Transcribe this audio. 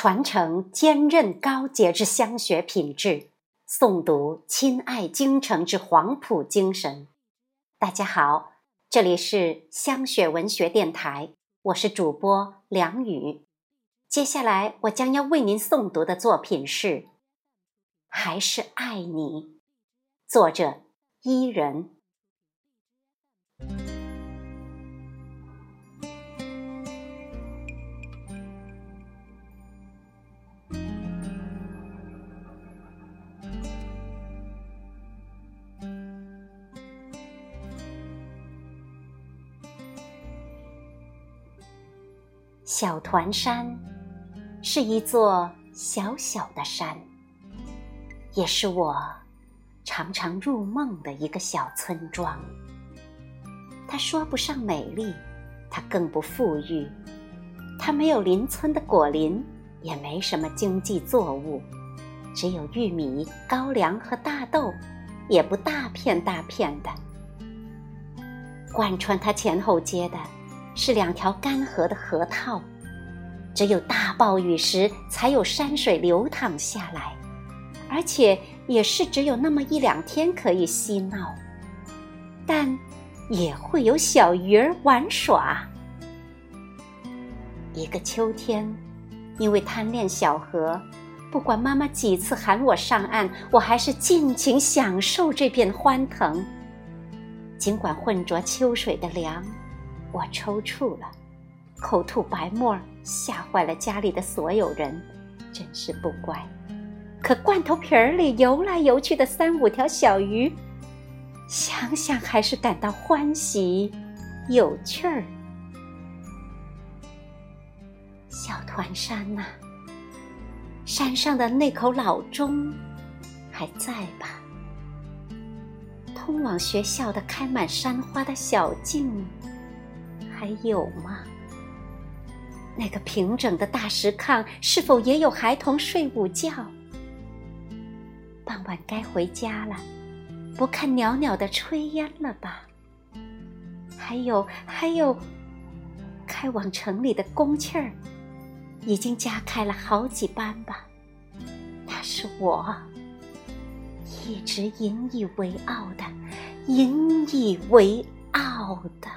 传承坚韧高洁之香学品质，诵读亲爱京城之黄埔精神。大家好，这里是香雪文学电台，我是主播梁宇。接下来我将要为您诵读的作品是《还是爱你》，作者伊人。小团山是一座小小的山，也是我常常入梦的一个小村庄。它说不上美丽，它更不富裕，它没有邻村的果林，也没什么经济作物，只有玉米、高粱和大豆，也不大片大片的。贯穿它前后街的。是两条干涸的河套，只有大暴雨时才有山水流淌下来，而且也是只有那么一两天可以嬉闹，但也会有小鱼儿玩耍。一个秋天，因为贪恋小河，不管妈妈几次喊我上岸，我还是尽情享受这片欢腾，尽管混浊秋水的凉。我抽搐了，口吐白沫，吓坏了家里的所有人，真是不乖。可罐头瓶儿里游来游去的三五条小鱼，想想还是感到欢喜，有趣儿。小团山呐，山上的那口老钟还在吧？通往学校的开满山花的小径。还有吗？那个平整的大石炕是否也有孩童睡午觉？傍晚该回家了，不看袅袅的炊烟了吧？还有还有，开往城里的公汽儿，已经加开了好几班吧？那是我一直引以为傲的，引以为傲的。